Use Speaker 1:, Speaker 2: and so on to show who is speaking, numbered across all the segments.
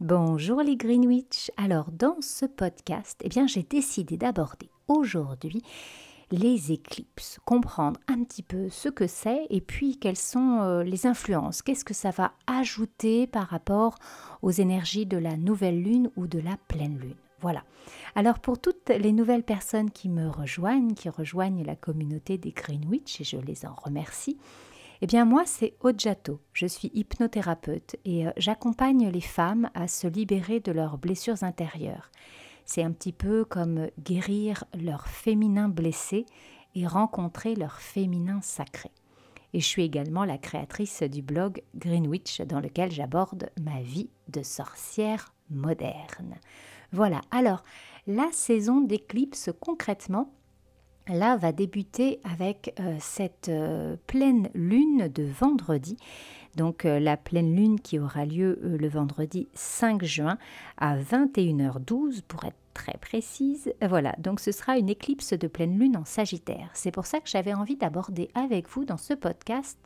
Speaker 1: Bonjour les Greenwich. Alors dans ce podcast, eh bien j'ai décidé d'aborder aujourd'hui les éclipses, comprendre un petit peu ce que c'est et puis quelles sont euh, les influences, qu'est-ce que ça va ajouter par rapport aux énergies de la nouvelle lune ou de la pleine lune? Voilà. Alors pour toutes les nouvelles personnes qui me rejoignent, qui rejoignent la communauté des Greenwich, et je les en remercie, eh bien moi, c'est Ojato. Je suis hypnothérapeute et euh, j'accompagne les femmes à se libérer de leurs blessures intérieures. C'est un petit peu comme guérir leur féminin blessé et rencontrer leur féminin sacré. Et je suis également la créatrice du blog Greenwich dans lequel j'aborde ma vie de sorcière moderne. Voilà, alors la saison d'éclipse concrètement, là va débuter avec euh, cette euh, pleine lune de vendredi. Donc euh, la pleine lune qui aura lieu le vendredi 5 juin à 21h12 pour être très précise. Voilà, donc ce sera une éclipse de pleine lune en Sagittaire. C'est pour ça que j'avais envie d'aborder avec vous dans ce podcast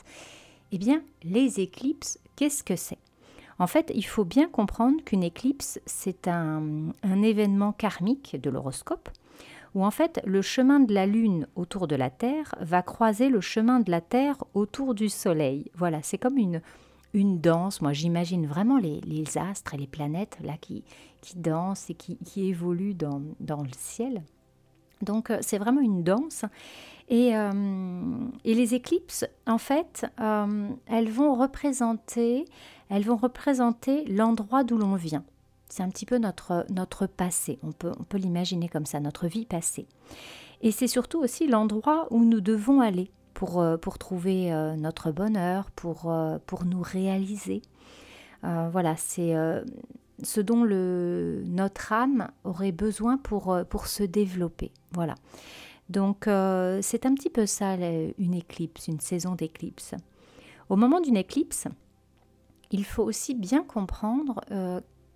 Speaker 1: eh bien les éclipses, qu'est-ce que c'est? En fait, il faut bien comprendre qu'une éclipse, c'est un, événement karmique de l'horoscope où en fait le chemin de la Lune autour de la Terre va croiser le chemin de la Terre autour du Soleil. Voilà, c'est comme une, une danse. Moi, j'imagine vraiment les, les, astres et les planètes là qui, qui dansent et qui, qui évoluent dans, dans, le ciel. Donc, euh, c'est vraiment une danse. Et, euh, et, les éclipses, en fait, euh, elles vont représenter, elles vont représenter l'endroit d'où l'on vient. C'est un petit peu notre, notre passé, on peut, on peut l'imaginer comme ça, notre vie passée. Et c'est surtout aussi l'endroit où nous devons aller pour, euh, pour trouver notre bonheur, pour, pour nous réaliser. voilà, c'est ce dont le, notre âme aurait besoin pour, pour se développer. Voilà. Donc c'est un petit peu ça, une éclipse, une saison d'éclipse. Au moment d'une éclipse, il faut aussi bien comprendre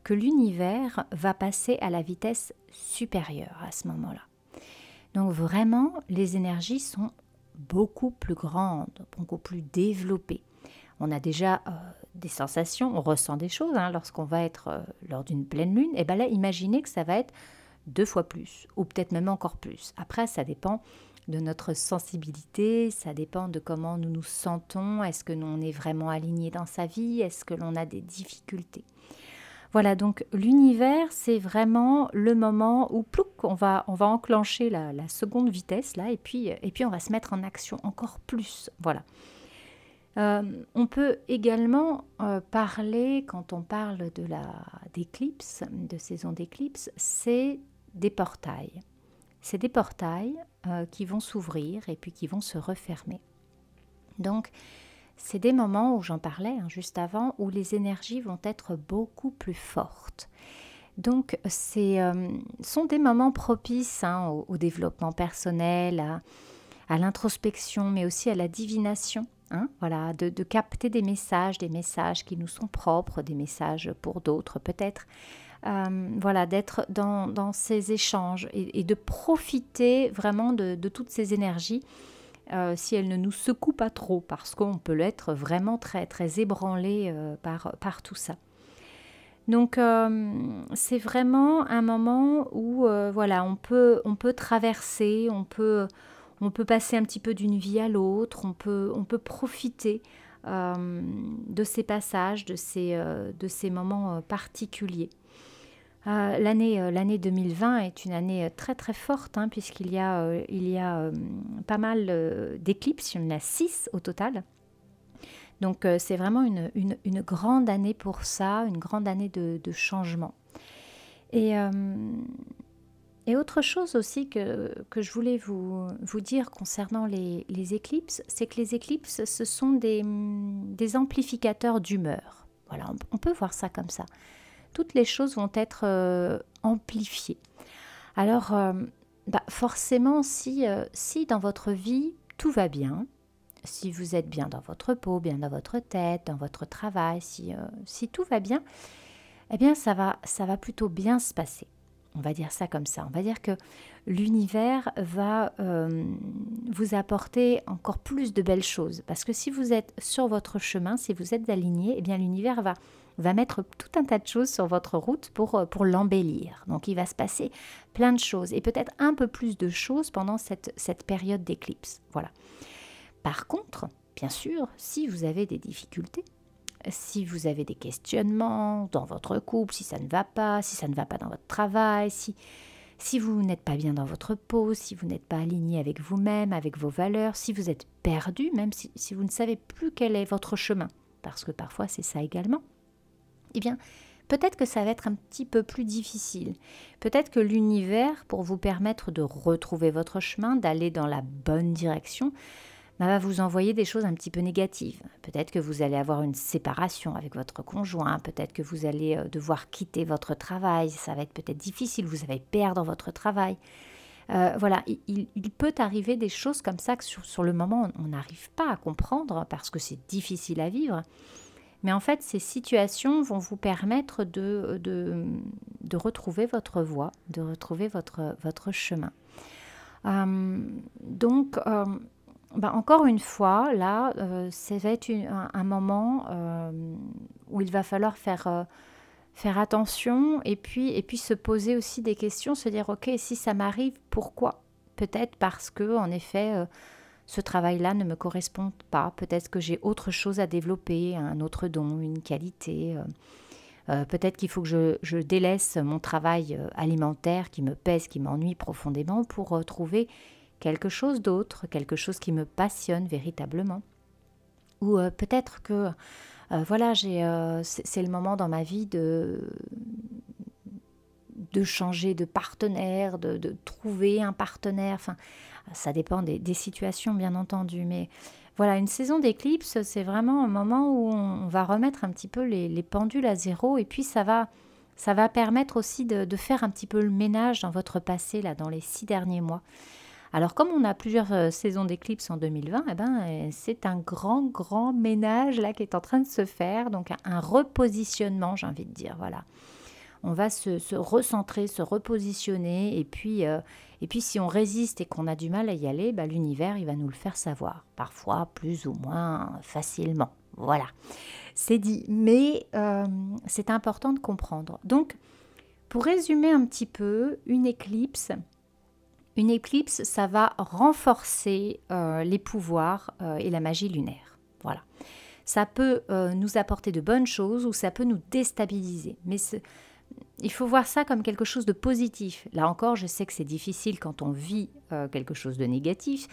Speaker 1: que l'univers va passer à la vitesse supérieure à ce moment-là. Donc vraiment, les énergies sont beaucoup plus grandes, beaucoup plus développées. On a déjà euh, des sensations, on ressent des choses hein, lorsqu'on va être euh, lors d'une pleine lune. Et bien là, imaginez que ça va être deux fois plus, ou peut-être même encore plus. Après, ça dépend de notre sensibilité, ça dépend de comment nous nous sentons, est-ce que l'on est vraiment aligné dans sa vie, est-ce que l'on a des difficultés. Voilà, donc l'univers, c'est vraiment le moment où plouc, on va, on va enclencher la, seconde vitesse, là, et puis, et puis on va se mettre en action encore plus. Voilà. Euh, on peut également euh, parler, quand on parle de la d'éclipse, de saison d'éclipse, c'est des portails. C'est des portails euh, qui vont s'ouvrir et puis qui vont se refermer. Donc, c'est des moments où j'en parlais hein, juste avant, où les énergies vont être beaucoup plus fortes. Donc, ce euh, sont des moments propices hein, au, développement personnel, à, l'introspection, mais aussi à la divination. Hein, voilà, de, capter des messages, des messages qui nous sont propres, des messages pour d'autres peut-être. Euh, voilà, d'être dans, ces échanges et, de profiter vraiment de toutes ces énergies euh, si elle ne nous secoue pas trop, parce qu'on peut l'être vraiment très, très ébranlé euh, par, tout ça. Donc c'est vraiment un moment où voilà, on peut, on peut traverser, on peut, passer un petit peu d'une vie à l'autre, on peut, profiter de ces passages, de ces moments particuliers. Euh, l'année, euh, l'année 2020 est une année euh, très très forte hein, puisqu'il y a, pas mal d'éclipses, il y en a six au total. Donc c'est vraiment une, grande année pour ça, une grande année de, changement. Et, autre chose aussi que, je voulais vous, dire concernant les, éclipses, c'est que les éclipses, ce sont des amplificateurs d'humeur. Voilà, on peut voir ça comme ça toutes les choses vont être euh, amplifiées. Alors, euh, bah, forcément, si, euh, si dans votre vie tout va bien, si vous êtes bien dans votre peau, bien dans votre tête, dans votre travail, si, si tout va bien, eh bien ça va, ça va plutôt bien se passer. On va dire ça comme ça. On va dire que l'univers va vous apporter encore plus de belles choses. Parce que si vous êtes sur votre chemin, si vous êtes aligné, eh bien l'univers va va mettre tout un tas de choses sur votre route pour, euh, l'embellir. Donc il va se passer plein de choses et peut-être un peu plus de choses pendant cette, cette période d'éclipse. Voilà. Par contre, bien sûr, si vous avez des difficultés, si vous avez des questionnements dans votre couple, si ça ne va pas, si ça ne va pas dans votre travail, si, si vous n'êtes pas bien dans votre peau, si vous n'êtes pas aligné avec vous-même, avec vos valeurs, si vous êtes perdu, même si, si vous ne savez plus quel est votre chemin, parce que parfois c'est ça également, eh bien, peut-être que ça va être un petit peu plus difficile. Peut-être que l'univers, pour vous permettre de retrouver votre chemin, d'aller dans la bonne direction, va vous envoyer des choses un petit peu négatives. Peut-être que vous allez avoir une séparation avec votre conjoint, peut-être que vous allez euh, devoir quitter votre travail, ça va être peut-être difficile, vous allez perdre votre travail. Euh, voilà, il, peut arriver des choses comme ça que sur, le moment on n'arrive pas à comprendre parce que c'est difficile à vivre. Mais en fait, ces situations vont vous permettre de, de, retrouver votre voie, de retrouver votre, votre chemin. Euh, donc, bah, encore une fois, là, euh, ça va être un, moment euh, où il va falloir faire, euh, faire attention et puis, et puis se poser aussi des questions, se dire, OK, si ça m'arrive, pourquoi? Peut-être parce que, en effet, ce travail-là ne me correspond pas. Peut-être que j'ai autre chose à développer, un autre don, une qualité. Peut-être qu'il faut que je, je, délaisse mon travail alimentaire qui me pèse, qui m'ennuie profondément pour trouver quelque chose d'autre, quelque chose qui me passionne véritablement. Ou euh, peut-être que euh, voilà, euh, c'est le moment dans ma vie de, de changer de partenaire, de, trouver un partenaire. Enfin, ça dépend des, situations, bien entendu. Mais voilà, une saison d'éclipse, c'est vraiment un moment où on, va remettre un petit peu les, pendules à zéro. Et puis, ça va, ça va permettre aussi de, de, faire un petit peu le ménage dans votre passé, là, dans les six derniers mois. Alors comme on a plusieurs euh, saisons d'éclipse en 2020, eh ben, euh, c'est un grand, grand ménage là qui est en train de se faire, donc un, repositionnement, j'ai envie de dire, voilà. On va se, recentrer, se repositionner, et puis, euh, et puis si on résiste et qu'on a du mal à y aller, bah, l'univers, il va nous le faire savoir, parfois plus ou moins facilement. Voilà, c'est dit, mais c'est important de comprendre. Donc, pour résumer un petit peu, une éclipse, une éclipse, ça va renforcer euh, les pouvoirs euh, et la magie lunaire. Voilà. Ça peut euh, nous apporter de bonnes choses ou ça peut nous déstabiliser. Mais il faut voir ça comme quelque chose de positif. Là encore, je sais que c'est difficile quand on vit quelque chose de négatif,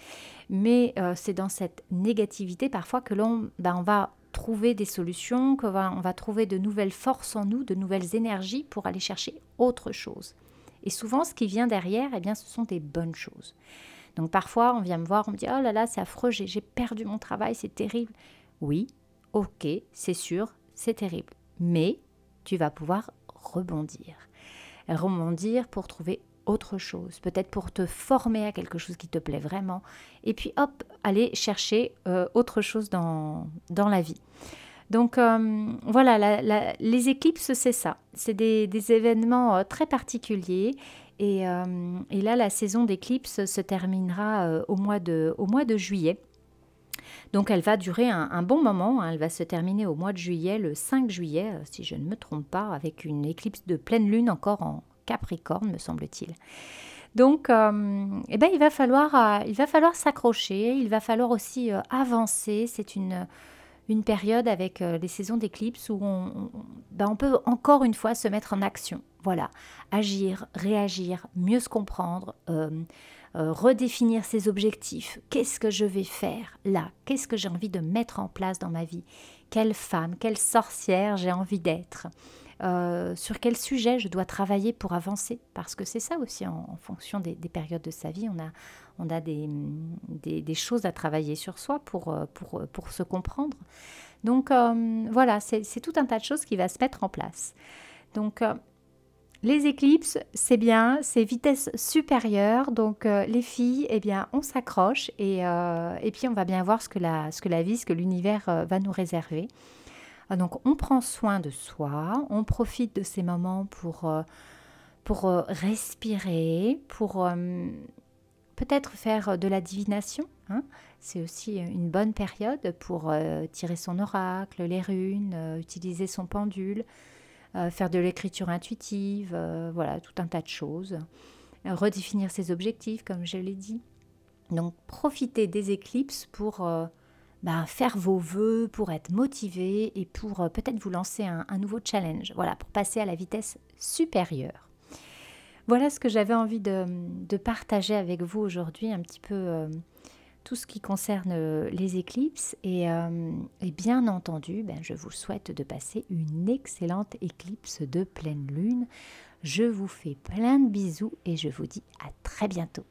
Speaker 1: mais c'est dans cette négativité parfois que l'on ben, va trouver des solutions, qu'on va, on va trouver de nouvelles forces en nous, de nouvelles énergies pour aller chercher autre chose. Et souvent, ce qui vient derrière, eh bien, ce sont des bonnes choses. Donc parfois, on vient me voir, on me dit Oh là là, c'est affreux, j'ai perdu mon travail, c'est terrible. Oui, ok, c'est sûr, c'est terrible. Mais tu vas pouvoir rebondir. Rebondir pour trouver autre chose, peut-être pour te former à quelque chose qui te plaît vraiment, et puis hop, aller chercher euh, autre chose dans, dans la vie. Donc euh, voilà, les éclipses, c'est ça. C'est des, événements euh, très particuliers. Euh, et, là, la saison d'éclipses se terminera au, mois de, juillet. Donc elle va durer un, bon moment, hein. elle va se terminer au mois de juillet, le 5 juillet, si je ne me trompe pas, avec une éclipse de pleine lune encore en Capricorne, me semble-t-il. Donc, eh ben, il va falloir, il va falloir s'accrocher, il va falloir aussi avancer. C'est une, une période avec euh, les saisons d'éclipse où ben, on, peut encore une fois se mettre en action. Voilà, agir, réagir, mieux se comprendre, euh, euh, redéfinir ses objectifs. Qu'est-ce que je vais faire là? Qu'est-ce que j'ai envie de mettre en place dans ma vie? Quelle femme, quelle sorcière j'ai envie d'être? Sur quel sujet je dois travailler pour avancer, parce que c'est ça aussi en, fonction des, périodes de sa vie, on a, on a des, des, choses à travailler sur soi pour, euh, pour, euh, pour se comprendre. Donc euh, voilà, c'est tout un tas de choses qui va se mettre en place. Donc les éclipses, c'est bien, c'est vitesse supérieure. Donc les filles, eh bien, on s'accroche et, et, puis on va bien voir ce que la, ce que la vie, ce que l'univers va nous réserver. Donc on prend soin de soi, on profite de ces moments pour, pour respirer, pour peut-être faire de la divination. Hein. C'est aussi une bonne période pour tirer son oracle, les runes, utiliser son pendule, faire de l'écriture intuitive, voilà, tout un tas de choses. redéfinir ses objectifs, comme je l'ai dit. Donc profitez des éclipses pour bah, faire vos voeux, pour être motivé et pour peut-être vous lancer un, nouveau challenge. Voilà, pour passer à la vitesse supérieure. Voilà ce que j'avais envie de, partager avec vous aujourd'hui, un petit peu euh, tout ce qui concerne euh, les éclipses. Et, euh, bien entendu, ben, je vous souhaite de passer une excellente éclipse de pleine lune. Je vous fais plein de bisous et je vous dis à très bientôt.